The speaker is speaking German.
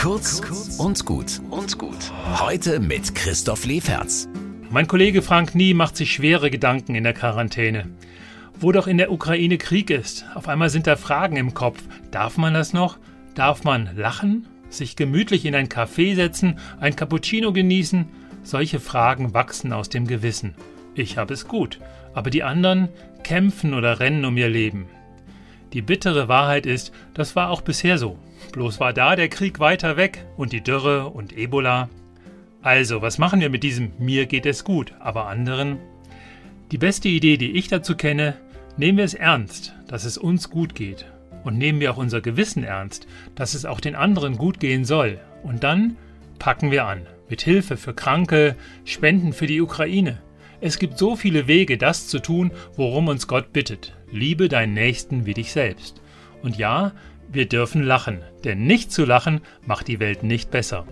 Kurz und gut und gut. Heute mit Christoph Leferz. Mein Kollege Frank Nie macht sich schwere Gedanken in der Quarantäne. Wo doch in der Ukraine Krieg ist, auf einmal sind da Fragen im Kopf. Darf man das noch? Darf man lachen? Sich gemütlich in ein Café setzen, ein Cappuccino genießen? Solche Fragen wachsen aus dem Gewissen. Ich habe es gut, aber die anderen kämpfen oder rennen um ihr Leben. Die bittere Wahrheit ist, das war auch bisher so. Bloß war da der Krieg weiter weg und die Dürre und Ebola. Also, was machen wir mit diesem Mir geht es gut, aber anderen? Die beste Idee, die ich dazu kenne, nehmen wir es ernst, dass es uns gut geht. Und nehmen wir auch unser Gewissen ernst, dass es auch den anderen gut gehen soll. Und dann packen wir an. Mit Hilfe für Kranke, Spenden für die Ukraine. Es gibt so viele Wege, das zu tun, worum uns Gott bittet. Liebe deinen Nächsten wie dich selbst. Und ja, wir dürfen lachen, denn nicht zu lachen macht die Welt nicht besser.